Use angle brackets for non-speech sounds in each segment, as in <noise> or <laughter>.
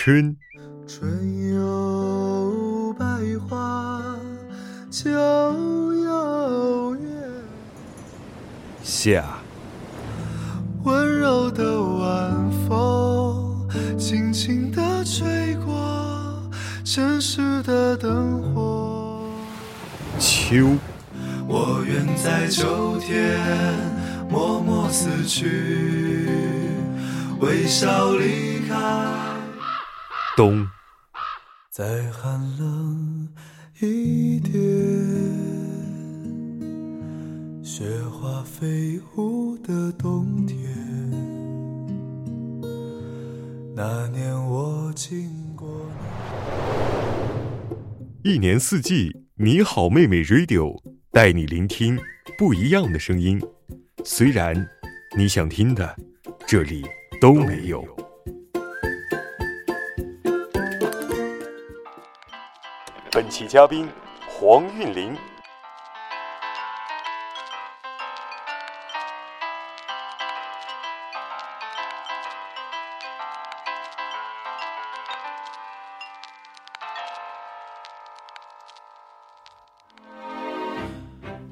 春，春有百花，秋有月。夏，温柔的晚风，轻轻地吹过城市的灯火。秋，我愿在秋天默默死去，微笑离开。再寒冷一点，雪花飞舞的冬天。那年我经过。一年四季，你好，妹妹 Radio 带你聆听不一样的声音。虽然你想听的，这里都没有。本期嘉宾黄韵玲。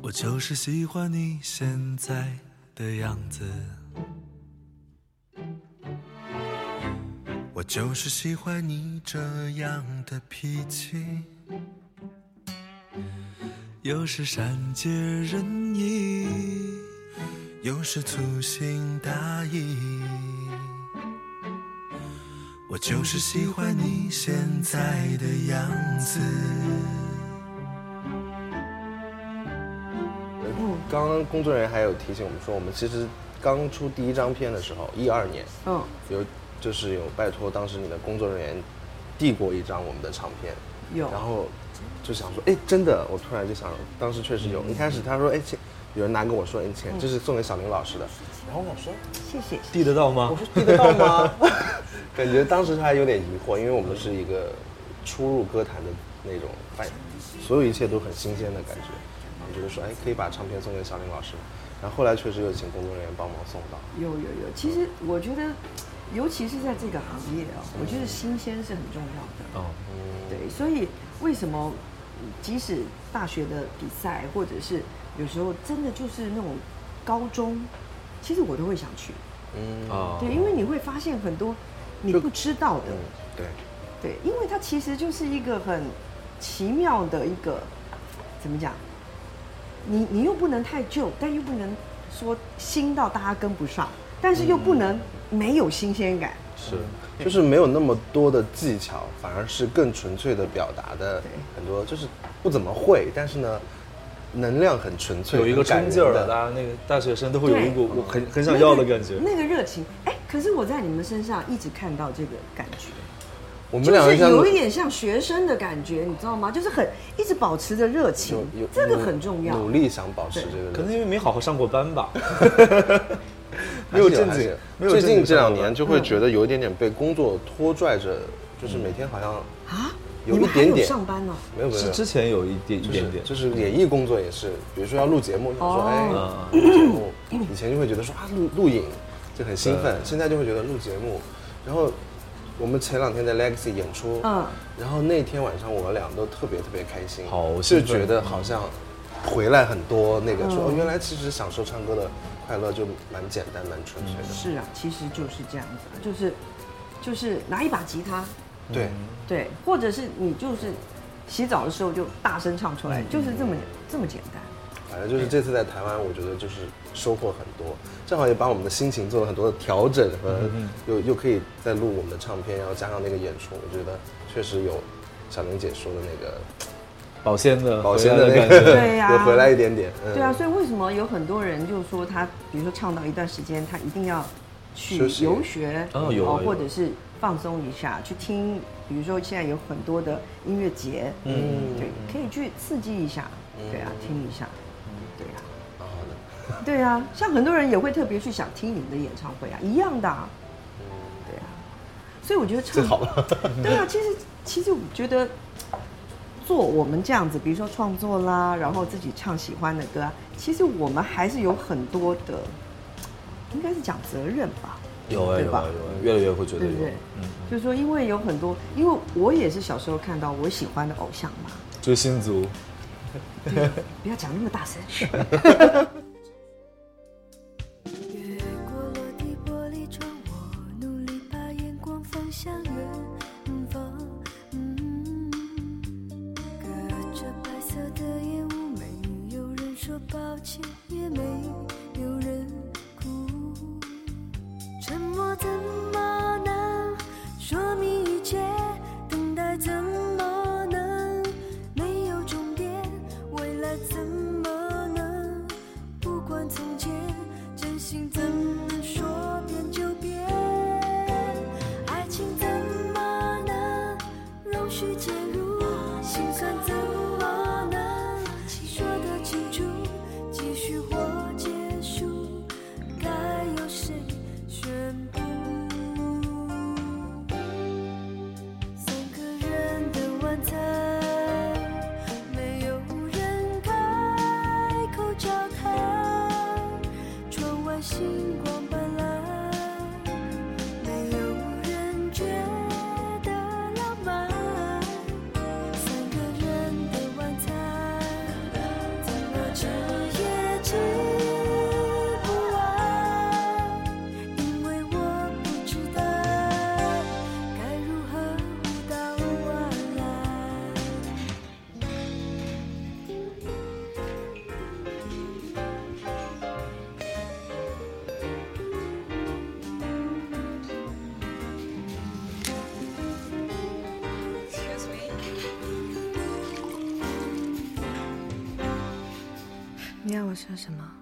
我就是喜欢你现在的样子，我就是喜欢你这样的脾气，有时善解人意，有时粗心大意。我就是喜欢你现在的样子。刚刚工作人员还有提醒我们说，我们其实刚出第一张片的时候，一二年，嗯，有就是有拜托当时你的工作人员递过一张我们的唱片，有然后就想说，哎，真的，我突然就想，当时确实有。一开始他说，哎，钱，有人拿跟我说，哎，钱，这是送给小林老师的。然后我想说，谢谢。递得到吗我？说递得到吗？<laughs> 感觉当时他还有点疑惑，因为我们是一个初入歌坛的那种，哎，所有一切都很新鲜的感觉。然后就是说，哎，可以把唱片送给小林老师。然后后来确实有请工作人员帮忙送到。有有有，其实我觉得，尤其是在这个行业啊，我觉得新鲜是很重要的。哦，对，所以为什么即使大学的比赛，或者是有时候真的就是那种高中，其实我都会想去。嗯，啊，对，因为你会发现很多你不知道的。嗯，对，对，因为它其实就是一个很奇妙的一个，怎么讲？你你又不能太旧，但又不能说新到大家跟不上，但是又不能没有新鲜感。是，就是没有那么多的技巧，反而是更纯粹的表达的很多，就是不怎么会，但是呢，能量很纯粹，有一个冲劲儿大家那个大学生都会有一股我很很想要的感觉。那个热情，哎，可是我在你们身上一直看到这个感觉，我们就是两个像有一点像学生的感觉，你知道吗？就是很一直保持着热情这个很重要。努力想保持这个。可能因为没好好上过班吧。<laughs> <laughs> 没有正经没有最正经近这两年就会觉得有一点点被工作拖拽着，就是每天好像啊，有一点点上班呢？没有没有。是之前有一点一就是点点，就是演艺工作也是，比如说要录节目，就说哦。哎嗯。录节目，以前就会觉得说啊录录影就很兴奋，现在就会觉得录节目，然后我们前两天在 Legacy 演出，嗯。然后那天晚上我们俩都特别特别开心，好就觉得好像回来很多那个说嗯哦原来其实享受唱歌的快乐就蛮简单蛮纯粹的，是啊，其实就是这样子啊，就是就是拿一把吉他，对。对，或者是你就是洗澡的时候就大声唱嗯出来，就是这么这么简单。反正就是这次在台湾，我觉得就是收获很多，正好也把我们的心情做了很多的调整和又又可以再录我们的唱片，然后加上那个演出，我觉得确实有小玲姐说的那个保鲜的保鲜的感觉。个，<laughs> 对呀。有回来一点点。嗯。对啊，所以为什么有很多人就说他，比如说唱到一段时间，他一定要去游学，哦有啊啊或者是放松一下，去听，比如说现在有很多的音乐节，嗯。对，可以去刺激一下，对啊，听一下，对啊，好的，对啊，像很多人也会特别去想听你们的演唱会啊，一样的、啊，对啊，所以我觉得唱好了。<laughs> 对啊，其实其实我觉得做我们这样子，比如说创作啦，然后自己唱喜欢的歌啊，其实我们还是有很多的，应该是讲责任吧，有哎对吧有哎有啊，越来越会觉得有对不对。？就是说，因为有很多，因为我也是小时候看到我喜欢的偶像嘛，追星族，不要讲那么大声。要我说什么？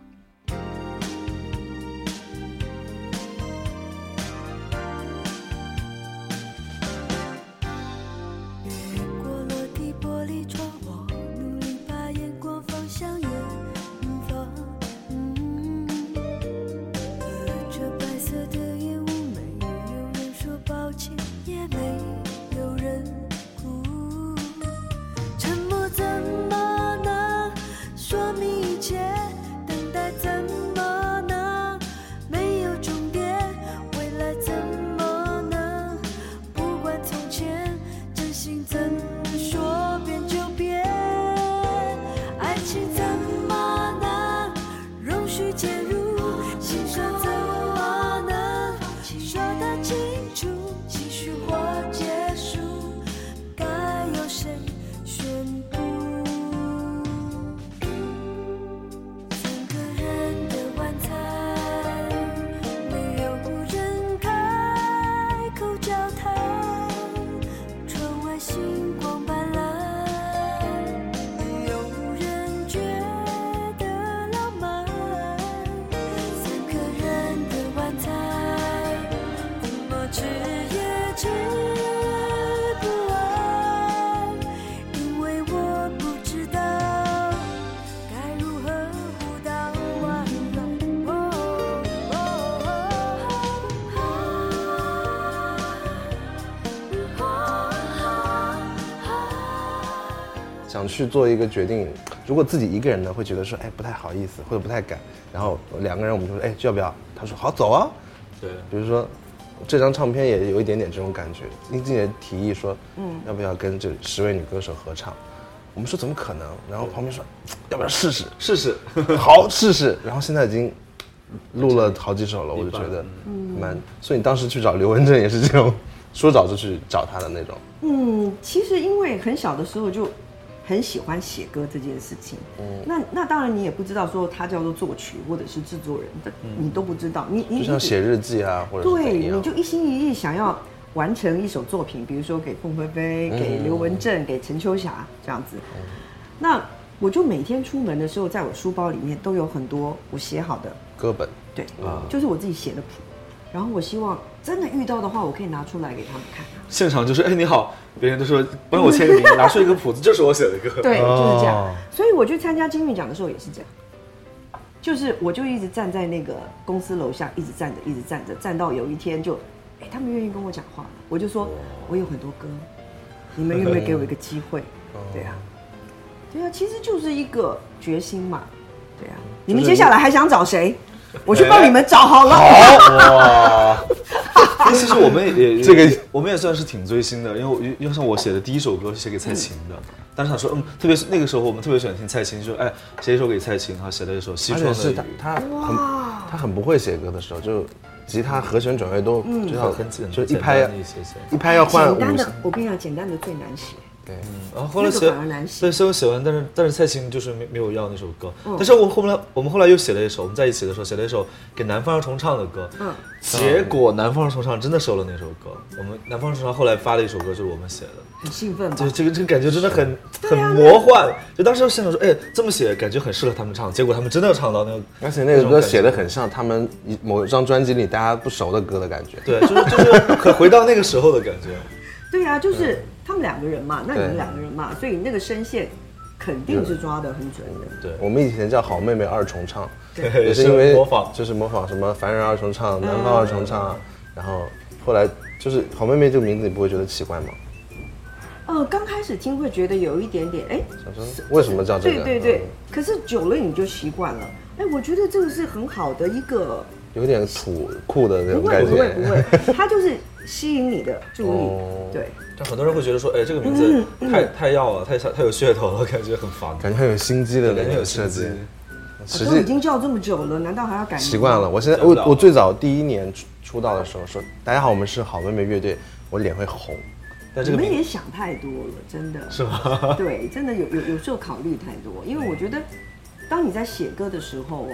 想去做一个决定，如果自己一个人呢，会觉得说，哎，不太好意思，或者不太敢。然后两个人我们就说，哎，要不要？他说好，走啊。对，比如说，这张唱片也有一点点这种感觉。林俊杰提议说，嗯，要不要跟这十位女歌手合唱？我们说怎么可能？然后旁边说，要不要试试？试试。好，试试。<laughs> 然后现在已经录了好几首了，我就觉得蛮。所以你当时去找刘文正也是这种，说找就去找他的那种。嗯，其实因为很小的时候就很喜欢写歌这件事情。嗯那那当然你也不知道说他叫做作曲或者是制作人，这你都不知道。你你就像写日记啊，或者对，你就一心一意想要完成一首作品，比如说给凤飞飞、给刘文正、给陈秋霞这样子。那我就每天出门的时候，在我书包里面都有很多我写好的，歌本。对，就是我自己写的谱。然后我希望真的遇到的话，我可以拿出来给他们看。现场就是哎你好，别人都说帮我签个名，拿出一个谱子，就是我写的歌。<laughs> 对，就是这样哦。所以我去参加金韵奖的时候也是这样，就是我就一直站在那个公司楼下，一直站着，一直站着，站到有一天就，哎，他们愿意跟我讲话了，我就说我有很多歌，你们愿不愿意给我一个机会？对啊，对啊，其实就是一个决心嘛。对啊，你们接下来还想找谁？<laughs> 我去帮你们找好了。好。哇！那 <laughs> 其实我们也也 <laughs> 这个我们也算是挺追星的，因为我因为像我写的第一首歌是写给蔡琴的，但是他说嗯，特别是那个时候我们特别喜欢听蔡琴，就说哎写一首给蔡琴，然后写了一首《西窗的雨。他》，他很他很不会写歌的时候，就吉他和弦转位都就很是很简就一拍一拍要换简单的，我跟你讲，简单的最难写。对，然后后来写对，所以我写完，但是但是蔡琴就是没没有要那首歌，嗯。但是我后来我们后来又写了一首，我们在一起的时候写了一首给南方儿重唱的歌，嗯，结果南方儿重唱真的收了那首歌，我们南方儿重唱后来发了一首歌就是我们写的，很兴奋吧？就？这个这个感觉真的很很啊魔幻，就当时我心想说，哎，这么写感觉很适合他们唱，结果他们真的唱到那个，而且那个歌写的很像他们一某一张专辑里大家不熟的歌的感觉。对，就是就是可回到那个时候的感觉。对呀，就是他们两个人嘛，那你们两个人嘛，所以那个声线肯定是抓得很准的。对，我们以前叫好妹妹二重唱，对也是因为模仿就是模仿什么凡人二重唱、南方二重唱，然后后来就是好妹妹这个名字，你不会觉得奇怪吗？呃，刚开始听会觉得有一点点，哎，为什么叫这个？对对对嗯，可是久了你就习惯了。哎，我觉得这个是很好的一个，有点土酷的那种感觉不会不觉。会，<laughs> 它就是吸引你的注意哦。对，但很多人会觉得说，哎，这个名字太太要了，太太有噱头了，感觉很烦，感觉很有心机的那感觉有设计都已经叫这么久了，难道还要改？习惯了。。我现在我我最早第一年出出道的时候说，大家好，我们是好妹妹乐队，我脸会红。但这个你们也想太多了，真的。是吗？对，真的有有有时候考虑太多，因为我觉得，当你在写歌的时候哦，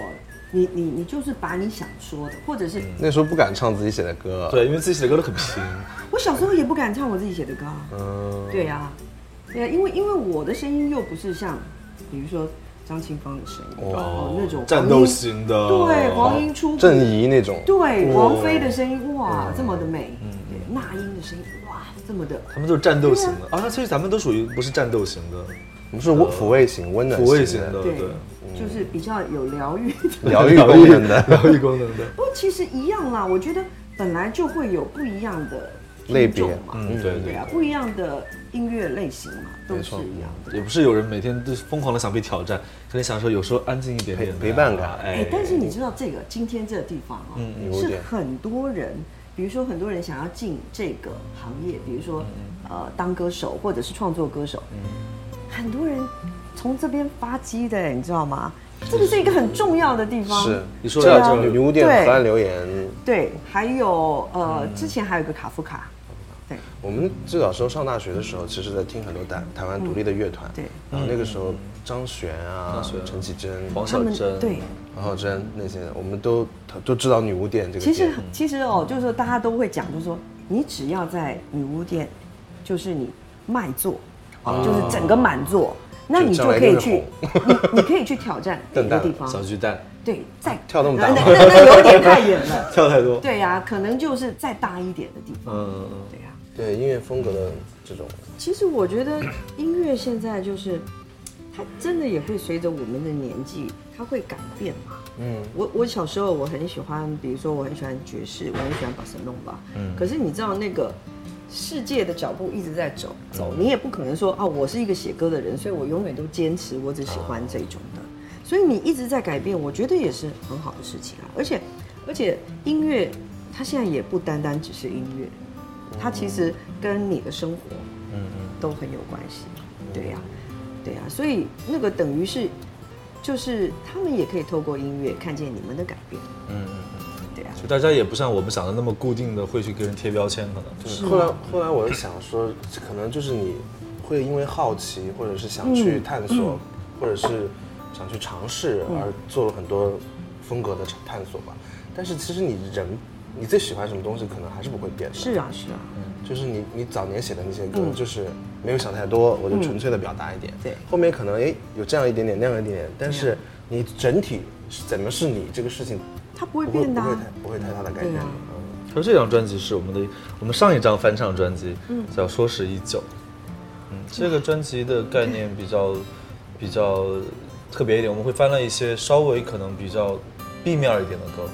你你你就是把你想说的，或者是那时候不敢唱自己写的歌。，对，因为自己写的歌都很平，我小时候也不敢唱我自己写的歌啊。嗯，对呀、对呀、因为因为我的声音又不是像，比如说张清芳的声音哦。那种战斗型的，对黄莺出郑怡那种。对王菲的声音哇这么的美，对那英的声音哇这么的。他们都是战斗型的。啊，那其实咱们都属于不是战斗型的，我们是温抚慰型、温暖抚慰型的、的，对对，就是比较有疗愈。的。<laughs> 疗愈功能的。<laughs> 疗愈功能的，不过其实一样啦，我觉得本来就会有不一样的类别嘛，嗯，对对啊，不一样的音乐类型嘛，都是一样的。也不是有人每天都疯狂的想被挑战，可能想说有时候安静一点点陪陪伴感。哎，但是你知道这个今天这个地方啊，是很多人，比如说很多人想要进这个行业，比如说呃当歌手或者是创作歌手，很多人从这边发迹的，你知道吗？这个是一个很重要的地方。是，你说这的女女巫店对河岸留言，对，还有呃，之前还有一个卡夫卡，对，我们最早时候上大学的时候，其实在听很多台台湾独立的乐团，对。然后那个时候张悬啊、陈绮贞、黄他们小珍，对，黄晓珍那些，我们都都知道女巫店这个其实。其实哦，就是说大家都会讲，就是说你只要在女巫店，就是你卖座，哦，就是整个满座，那你就可以去，你 <laughs> 你可以去挑战别的 <laughs> 地方，小巨蛋。对，再跳那么大。那那那有点太远了，<laughs> 跳太多，对呀，可能就是再大一点的地方，嗯，对呀。对音乐风格的这种，其实我觉得音乐现在就是，它真的也会随着我们的年纪，它会改变嘛。嗯，我我小时候我很喜欢，比如说我很喜欢爵士，我很喜欢巴塞隆吧。嗯。可是你知道那个世界的脚步一直在走走，你也不可能说啊，我是一个写歌的人，所以我永远都坚持我只喜欢这种的。所以你一直在改变，我觉得也是很好的事情啊。而且而且音乐它现在也不单单只是音乐，它其实跟你的生活嗯嗯，都很有关系。对呀、对呀、所以那个等于是，就是他们也可以透过音乐看见你们的改变。嗯嗯就大家也不像我们想的那么固定的会去给人贴标签，可能。对后来后来我就想说，可能就是你会因为好奇，或者是想去嗯探索，或者是想去尝试，而做了很多风格的探索吧。但是其实你人，你最喜欢什么东西，可能还是不会变的。是啊，是啊，就是你你早年写的那些歌，就是没有想太多，我就纯粹的表达一点。对。后面可能哎有这样一点点，那样一点点，但是你整体是怎么是你这个事情它不会变的、啊不会太。不会太大的改变。对啊嗯，而这张专辑是我们的我们上一张翻唱专辑，嗯叫《说时已久》。嗯，这个专辑的概念比较比较特别一点，我们会翻了一些稍微可能比较 B 面一点的歌，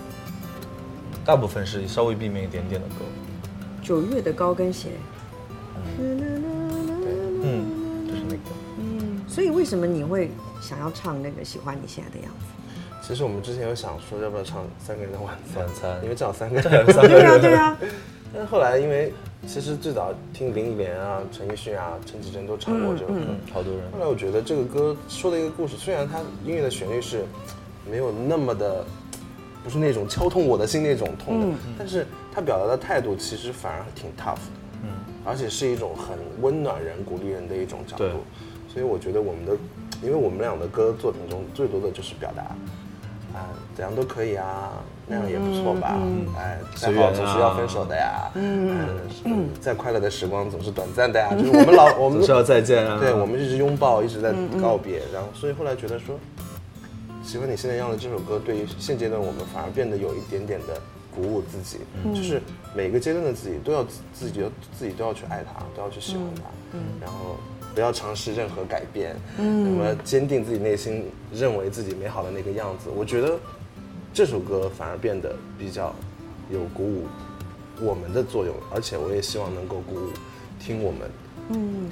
大部分是稍微 B 面一点点的歌。九月的高跟鞋。嗯，就是那个。嗯，所以为什么你会想要唱那个喜欢你现在的样子？其实我们之前有想说要不要唱三个人的晚餐，晚餐因为正好三个 <laughs> 人。三个人，对啊。对啊，<laughs> 但是后来因为其实最早听林忆莲啊、陈奕迅啊、陈绮贞都唱过这首歌，嗯，好多人后来我觉得这个歌说的一个故事，虽然它音乐的旋律是没有那么的，不是那种敲痛我的心那种痛的，但是它表达的态度其实反而挺 tough 的，嗯，而且是一种很温暖人、鼓励人的一种角度，所以我觉得我们的，因为我们俩的歌作品中最多的就是表达。啊，怎样都可以啊，那样也不错吧。哎，再随缘啊好总是要分手的呀。嗯嗯，再快乐的时光总是短暂的呀。就是我们老我们 <laughs> 总是要再见啊。对，我们一直拥抱，一直在告别，然后所以后来觉得说，喜欢你现在样的这首歌，对于现阶段我们反而变得有一点点的鼓舞自己，就是每个阶段的自己都要自自己要自己都要去爱他，都要去喜欢他，嗯然后不要尝试任何改变，那么坚定自己内心认为自己美好的那个样子。我觉得这首歌反而变得比较有鼓舞我们的作用，而且我也希望能够鼓舞听我们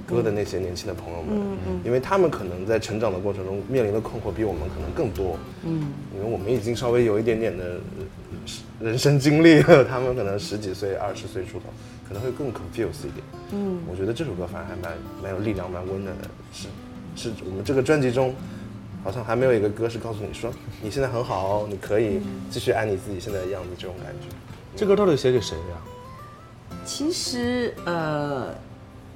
歌的那些年轻的朋友们，因为他们可能在成长的过程中面临的困惑比我们可能更多，嗯，因为我们已经稍微有一点点的呃人生经历了，他们可能十几岁、二十岁出头，可能会更 confused 一点，嗯，我觉得这首歌反而还蛮蛮有力量、蛮温暖的，是是我们这个专辑中。好像还没有一个歌是告诉你说你现在很好哦，你可以继续爱你自己现在的样子，这种感觉。这歌到底写给谁呀？其实呃，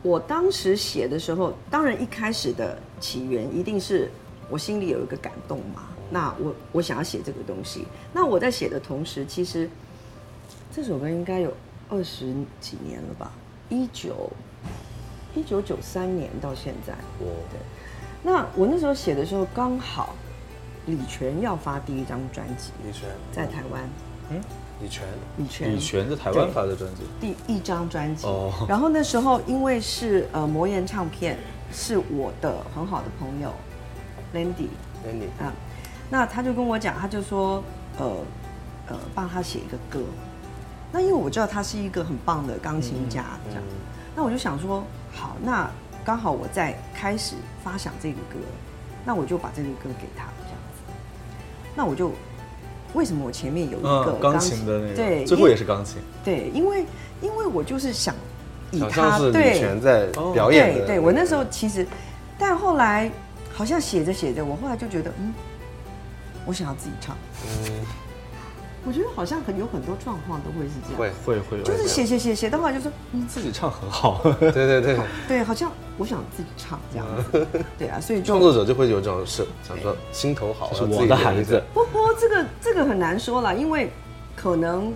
我当时写的时候，当然一开始的起源一定是我心里有一个感动嘛。那我我想要写这个东西，那我在写的同时，其实这首歌应该有二十几年了吧，一九一九九三年到现在。哦对，那我那时候写的时候，刚好李泉要发第一张专辑，李泉，在台湾。李泉，李泉，李泉在台湾发的专辑，第一张专辑。哦然后那时候因为是呃魔岩唱片，是我的很好的朋友，Landy。Landy。啊，那他就跟我讲，他就说呃呃帮他写一个歌。那因为我知道他是一个很棒的钢琴家，这样，那我就想说，好，那刚好我在开始发想这个歌，那我就把这个歌给他这样子。那我就为什么我前面有一个嗯，钢琴的那个，对，最后也是钢琴，对，因为因为我就是想以他对泉在表演的。对对，我那时候其实，但后来好像写着写着，我后来就觉得，嗯，我想要自己唱。嗯，我觉得好像很有很多状况都会是这样，会，会会就是写写写写到后来就说，嗯，自己唱很好，<laughs> 对对对，对，好像我想自己唱这样子，对啊，所以创作者就会有这种是想说心头好，是要自己我的孩子。不不，这个这个很难说了，因为可能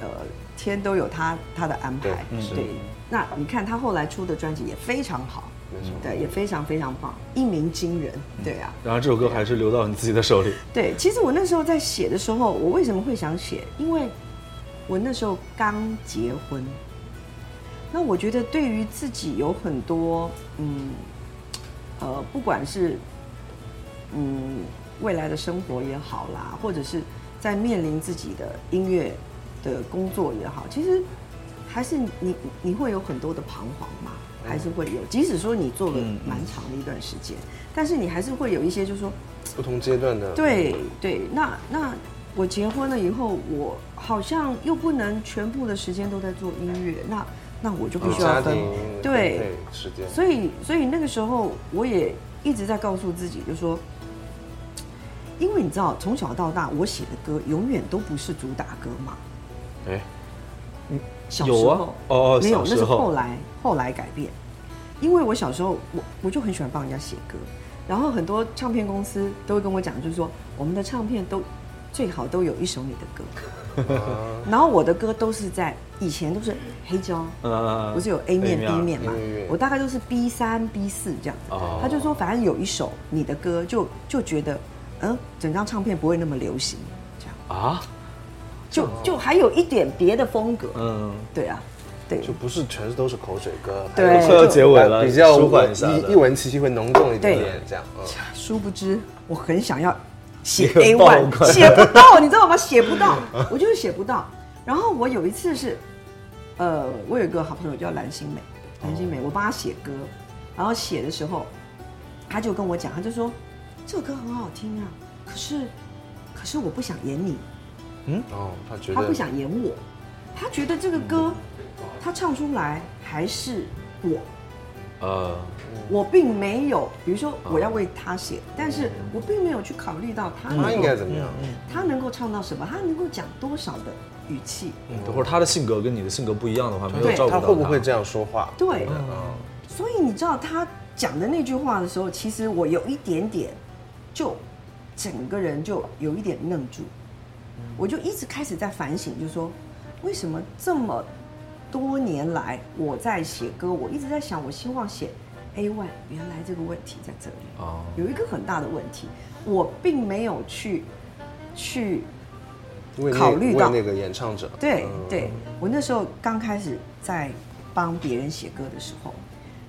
呃天都有他他的安排。对。那你看他后来出的专辑也非常好，没错对，也非常非常棒，一鸣惊人，对啊。然后这首歌还是留到你自己的手里，对，其实我那时候在写的时候，我为什么会想写？因为我那时候刚结婚，那我觉得对于自己有很多，嗯，呃，不管是嗯未来的生活也好啦，或者是在面临自己的音乐的工作也好，其实还是你你会有很多的彷徨嘛，还是会有。即使说你做了蛮长的一段时间，但是你还是会有一些，就是说。不同阶段的，对对，那那我结婚了以后，我好像又不能全部的时间都在做音乐，那那我就必有须要分，对时间，所以所以那个时候我也一直在告诉自己，就说，因为你知道从小到大我写的歌永远都不是主打歌嘛，哎，小时有啊候哦哦没有，那是后来后来改变。因为我小时候我我就很喜欢帮人家写歌，然后很多唱片公司都会跟我讲，就是说我们的唱片都最好都有一首你的歌，<laughs> 然后我的歌都是在以前都是黑胶，嗯，不是有 A 面 B 面面嘛？我大概都是 B 三 B 四这样子哦。他就说，反正有一首你的歌，就就觉得，嗯，整张唱片不会那么流行，这样啊，就就还有一点别的风格。嗯，对啊，对。就不是全是都是口水歌，对快要结尾了，比较舒缓一下的。一一文气息会浓重一点这样，嗯，殊不知我很想要写 <laughs> 写 A one，写不到，你知道吗？<laughs> 写不到，我就是写不到。然后我有一次是，呃，我有一个好朋友叫蓝心美，蓝心美，我帮她写歌，然后写的时候，她就跟我讲，她就说这首歌很好听啊，可是可可是我不想演你，哦，他觉得他不想演我，他觉得这个歌他唱出来还是我，呃，我并没有，比如说我要为他写，但是我并没有去考虑到他他应该怎么样？他能够唱到什么，他能够讲多少的语气，或者他的性格跟你的性格不一样的话，没有照顾到他会不会这样说话？对，嗯，所以你知道他讲的那句话的时候，其实我有一点点，就整个人就有一点愣住，我就一直开始在反省，就说为什么这么多年来我在写歌，我一直在想，我希望写 A one，原来这个问题在这里，哦，有一个很大的问题，我并没有去去考虑到那个演唱者，对嗯对，我那时候刚开始在帮别人写歌的时候，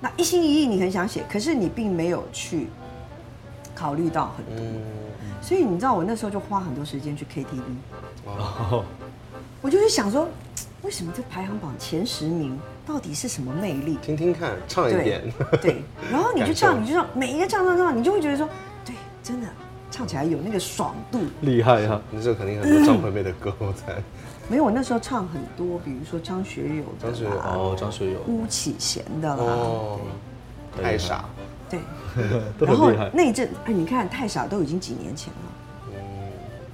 那一心一意你很想写，可是你并没有去考虑到很多，嗯，所以你知道我那时候就花很多时间去 KTV，哦，我就去想说，<tsk> 为什么这排行榜前十名到底是什么魅力？听听看，唱一对点，对，然后你就唱，你就唱，每一个唱唱唱，你就会觉得说，对，真的唱起来有那个爽度。厉害哈，你这肯定很多张惠妹的歌，我才。没有，我那时候唱很多，比如说张学友的张学友哦，张学友，巫启贤的啦，哦，太傻，对。<laughs> 都然后很厉害，那一阵，哎，你看太傻都已经几年前了，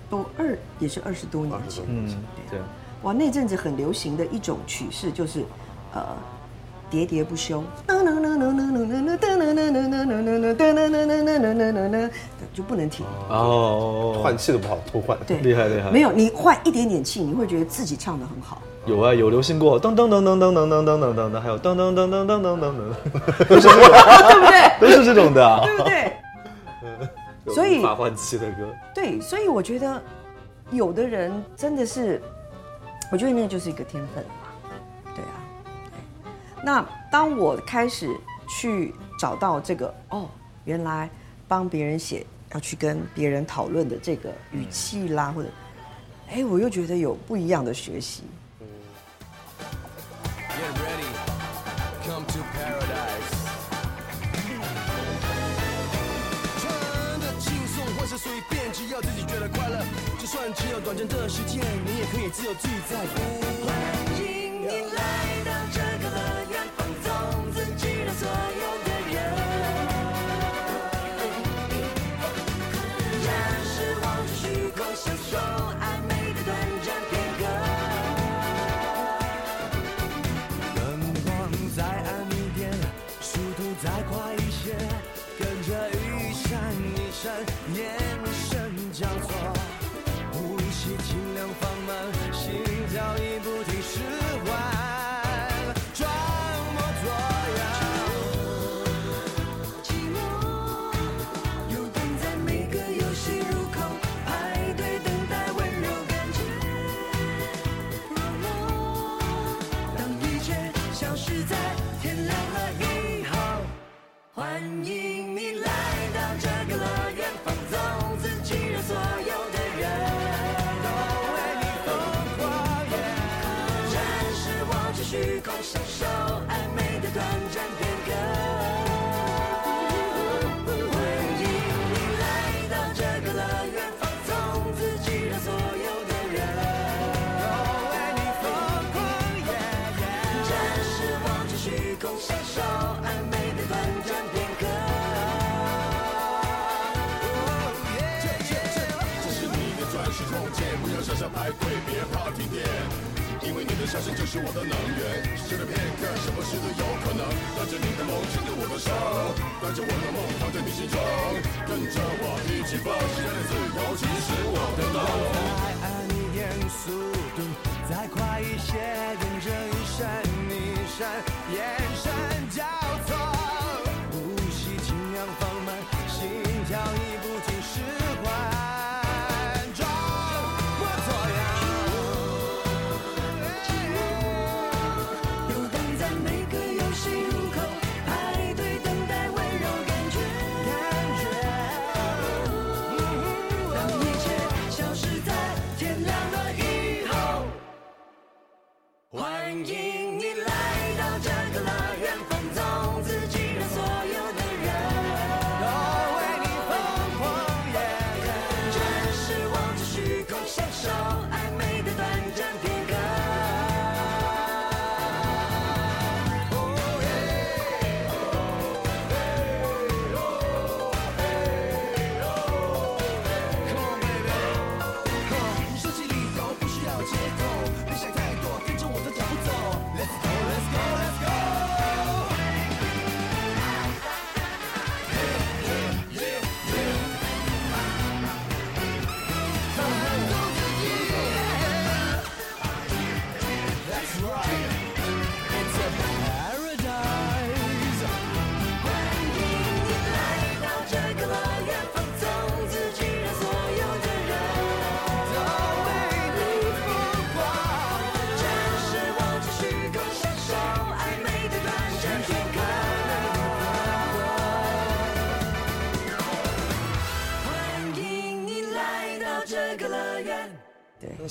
都二也是二十多年前。嗯，对，哇，那阵子很流行的一种曲式就是，呃，喋喋不休，噔噔噔噔噔噔噔噔噔噔噔噔噔噔噔噔噔噔噔，就不能停。哦，换气都不好偷换。对，厉害厉害没有你换一点点气，你会觉得自己唱的很好。有啊，有流行过噔噔噔噔噔噔噔噔噔噔噔，还有噔噔噔噔噔噔噔噔，<laughs> 对不对？都是这种的啊，对不对？<laughs> 所以无法换气的歌，对，所以我觉得有的人真的是，我觉得那个就是一个天分那当我开始去找到这个哦，原来帮别人写要去跟别人讨论的这个语气啦，或者，哎，我又觉得有不一样的学习。Get ready, come to paradise。轻松或是随便，只要自己觉得快乐，就算只有短暂的时间，你也可以自由自在。欢迎你来相信这是我的能源，试着片刻，什么事都有可能。带着你的梦，牵着我的手，带着我的梦放在你心中，跟着我一起放，现在的自由其实我的梦。再暗一点，速度再快一些，跟着一闪一闪，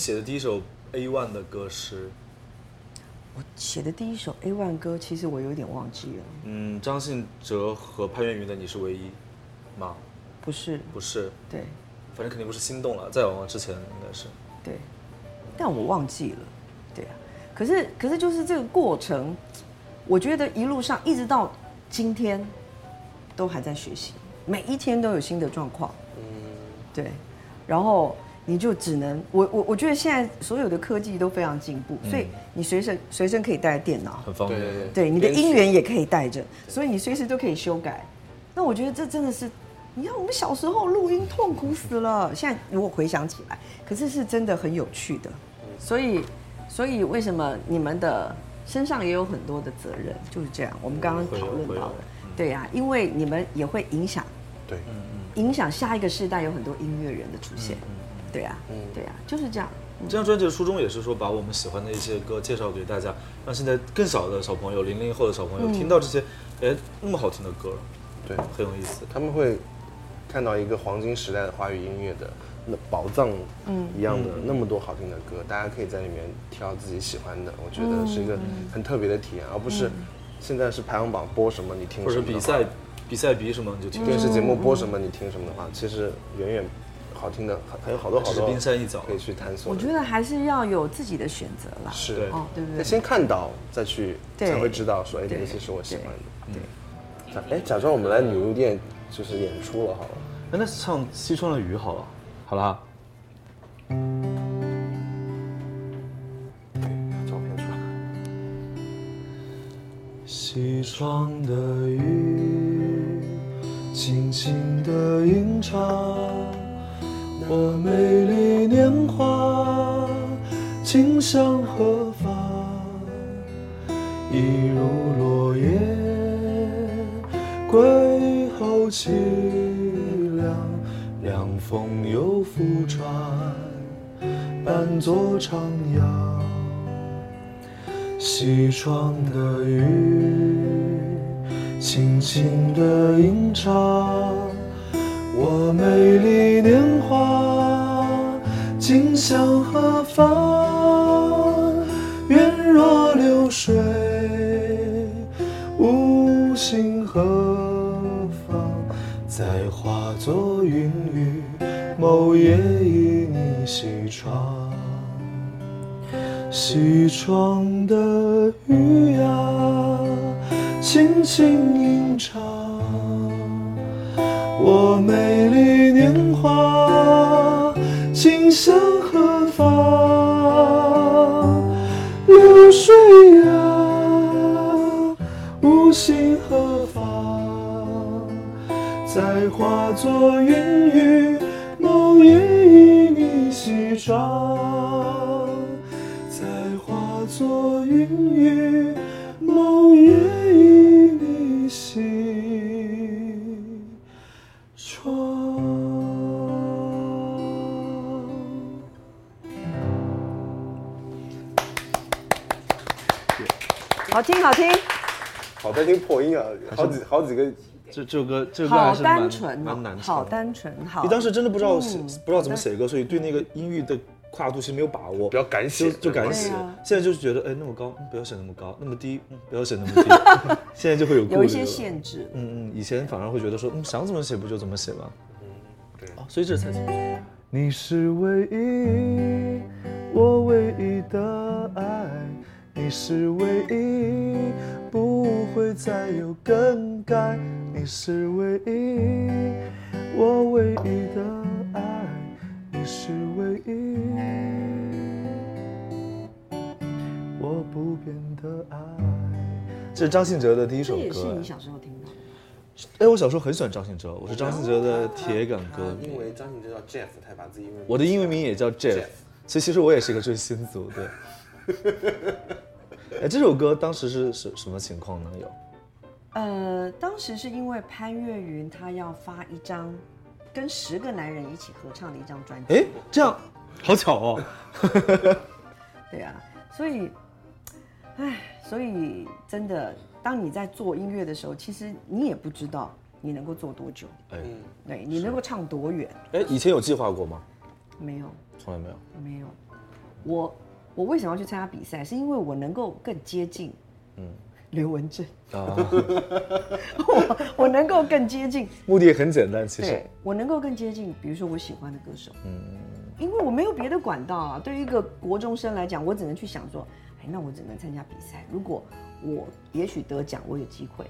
写的第一首 A one 的歌是，我写的第一首 A One 歌，其实我有点忘记了，嗯，张信哲和潘越云的《你是唯一》吗？不是，不是，对。反正肯定不是心动了，再往往之前应该是。对，但我忘记了，对啊。可是可是就是这个过程，我觉得一路上一直到今天，都还在学习，每一天都有新的状况，嗯，对，然后你就只能我我我觉得现在所有的科技都非常进步，所以你随身随身可以带电脑，很方便。对对对，对，你的音源也可以带着，所以你随时都可以修改。那我觉得这真的是，你看我们小时候录音痛苦死了，现在如果回想起来，可是是真的很有趣的。所以，所以为什么你们的身上也有很多的责任？就是这样，我们刚刚讨论到的，对呀、因为你们也会影响对，影响下一个世代，有很多音乐人的出现。对呀、嗯。对呀、就是这样。这张专辑的初衷也是说，把我们喜欢的一些歌介绍给大家，让现在更小的小朋友、零零后的小朋友听到这些，哎，那么好听的歌，对，很有意思。他们会看到一个黄金时代的华语音乐的那宝藏嗯一样的那么多好听的歌，大家可以在里面挑自己喜欢的，我觉得是一个很特别的体验，而不是现在是排行榜播什么你听或什么或，者比赛比赛比什么你就听电视节目播什么你听什么的话，其实远远好听的还还有好多好多冰山一角可以去探索的。我觉得还是要有自己的选择啦。是对哦，对不对？先看到再去才会知道说，哎，对哪些是我喜欢的。对，假哎，假装我们来女巫店就是演出了好了。哎，那唱《西窗的雨》好了，好了照片出来。西窗的雨，轻轻地吟唱我美丽年华，今向何方？一如落叶，归后凄凉，凉风又拂船，伴作徜徉。西窗的雨，轻轻地吟唱我美丽年华，今向何方？愿若流水，无心何方？再化作云雨，某夜依你西窗。西窗的雨呀，轻轻吟唱我美丽年华，今向何方？流水呀，无心何方？再化作云雨，某夜依你西窗。再化作云雨，好听好听，好在听破音啊，好几好几个。这这首歌这首歌还是蛮单纯哦，蛮难唱的。好单纯，好。你当时真的不知道写、嗯不知道怎么写歌，所以对那个音域的跨度其实没有把握，比较敢写就就敢写。啊现在就是觉得，哎，那么高，嗯不要写那么高；那么低，嗯，不要写那么低。<laughs> 现在就会有有一些限制。嗯嗯，以前反而会觉得说，嗯，想怎么写不就怎么写吧。对啊，所以这才是你是唯一，我唯一的爱，你是唯一，不会再有更改。你是唯一，我唯一的爱，你是唯一，我不变的爱。这是张信哲的第一首这也是歌你。小时候听到的。哎，我小时候很喜欢张信哲，我是张信哲的铁杆歌迷。因为张信哲叫 Jeff，他把自己英文我的英文名也叫 Jeff，Jeff 所以其实我也是一个追星族，对。<laughs> 哎，这首歌当时是什什么情况呢？有呃，当时是因为潘越云他要发一张跟十个男人一起合唱的一张专辑。哎，这样好巧哦。<laughs> 对啊，所以，哎，所以真的，当你在做音乐的时候，其实你也不知道你能够做多久，哎对你能够唱多远，哎，以前有计划过吗？没有。从来没有。没有。我我为什么要去参加比赛？是因为我能够更接近，嗯，刘文正，啊，<laughs> 我 <laughs> 我能够更接近，<laughs> 目的很简单，其实对。我能够更接近，比如说我喜欢的歌手，嗯，因为我没有别的管道啊。对于一个国中生来讲，我只能去想说，哎，那我只能参加比赛。如果我也许得奖，我有机会。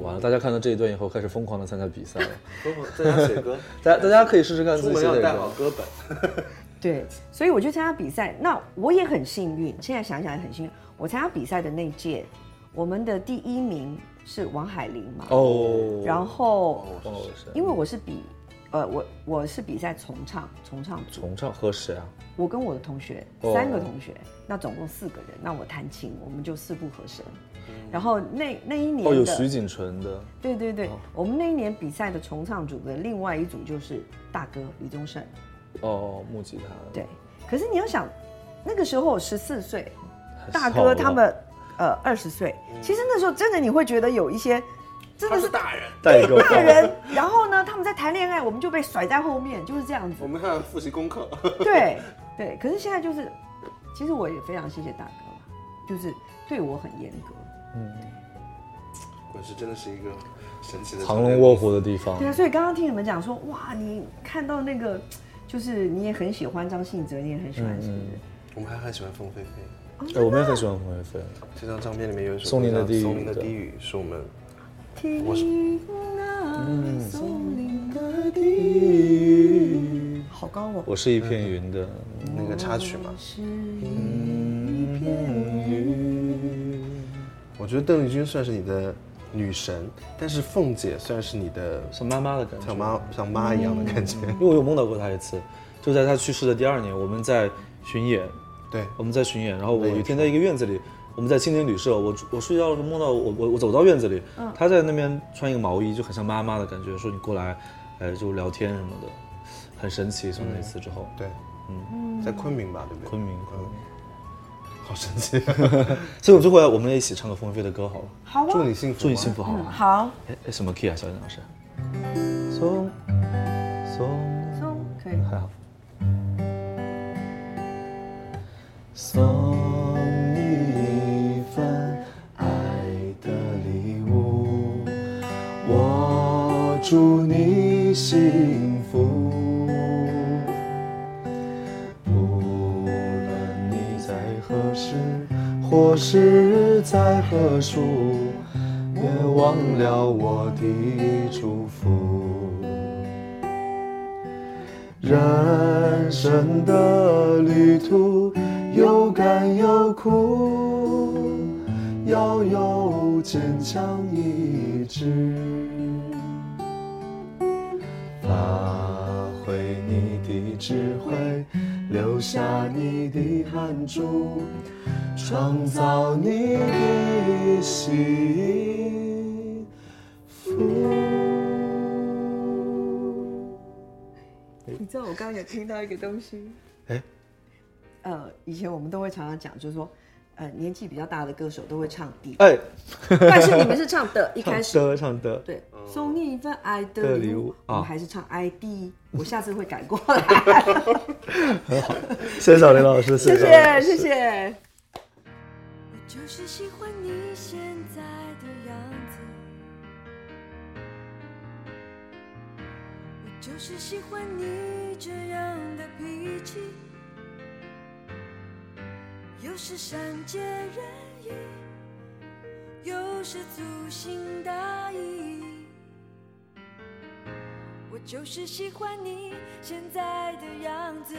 完了，大家看到这一段以后，开始疯狂的参加比赛了。疯狂在家写歌，大家大家可以试试看自出门己写哪要带好。歌本。对，所以我去参加比赛，那我也很幸运。现在想想也很幸运，我参加比赛的那届，我们的第一名是王海玲嘛。哦，然后，因为我是比，呃，我我是比赛重唱，重唱组，重唱和谁啊？我跟我的同学哦三个同学，那总共四个人，那我弹琴，我们就四部合声。然后那那一年哦，有徐锦纯的，对对对，我们那一年比赛的重唱组的另外一组就是大哥李宗盛，哦，木吉他。对。可是你要想，那个时候我十四岁，大哥他们呃二十岁，其实那时候真的你会觉得有一些真的是大人。大人，然后呢他们在谈恋爱，我们就被甩在后面，就是这样子我。们看复习功课。对对，可是现在就是，其实我也非常谢谢大哥啦，就是对我很严格。嗯滚石真的是一个神奇的藏龙卧虎的地方对。啊，所以刚刚听你们讲说，哇，你看到那个，就是你也很喜欢张信哲，你也很喜欢是不是？我们还很喜欢凤飞飞。哎，我们也很喜欢凤飞飞。这张唱片里面有一首松林的低语歌叫松林的对低语》，是我们听是那松林的低语，好高哦。我是一片云的，那个插曲嘛。是一片云。我觉得邓丽君算是你的女神，但是凤姐算是你的像妈妈的感觉。像妈像妈一样的感觉。因为我有梦到过她一次，就在她去世的第二年，我们在巡演，对，我们在巡演，然后我有一天在一个院子里，我们在青年旅社，我我睡觉的时候梦到我我我走到院子里，她在那边穿一个毛衣，就很像妈妈的感觉，说你过来，哎，就聊天什么的，很神奇。从那次之后，对，嗯，在昆明吧，对不对？昆明，昆明。好神奇，<laughs> 所以我们最后来，我们也一起唱个凤飞飞的歌好了，好啊，祝你幸福，祝你幸福，好吗？好，哎哎，什么 key 啊，小燕老师？松松松可以。还好。送你一份爱的礼物，我祝你幸或是在何处，别忘了我的祝福。人生的旅途有甘有苦，要有坚强意志，发挥你的智慧，留下你的汗珠，创造你的幸福。你知道我刚刚有听到一个东西，哎，呃，以前我们都会常常讲，就是说，呃，年纪比较大的歌手都会唱的，哎，但是你们是唱的，一开始。唱的唱的，对，送你一份爱的的礼物，我还是唱 ID，<laughs> 我下次会改过来，很好。谢谢小林老师，谢谢谢谢。就是喜欢你现在的样子，我就是喜欢你这样的脾气，有时善解人意，有时粗心大意。我就是喜欢你现在的样子。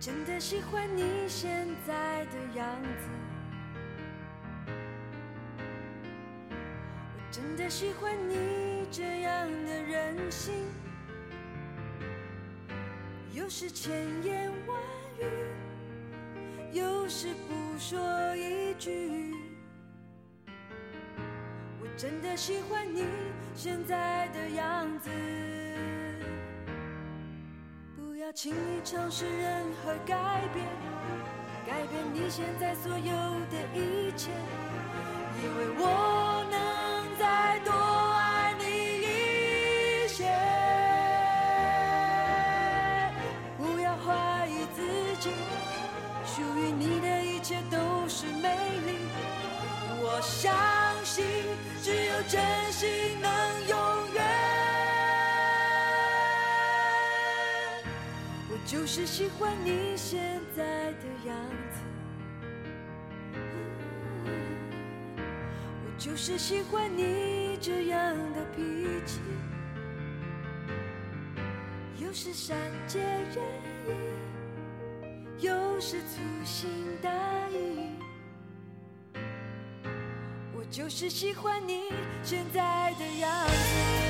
真的喜欢你现在的样子，我真的喜欢你这样的任性，有时千言万语，有时不说一句。我真的喜欢你现在的样子。不要轻易尝试任何改变，改变你现在所有的一切，因为我能喜欢你现在的样子。我就是喜欢你这样的脾气，有时善解人意，有时粗心大意。我就是喜欢你现在的样子。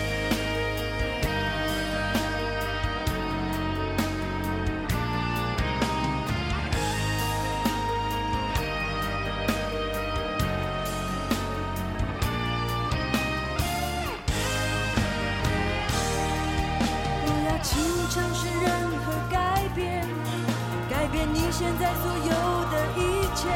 现在所有的一切，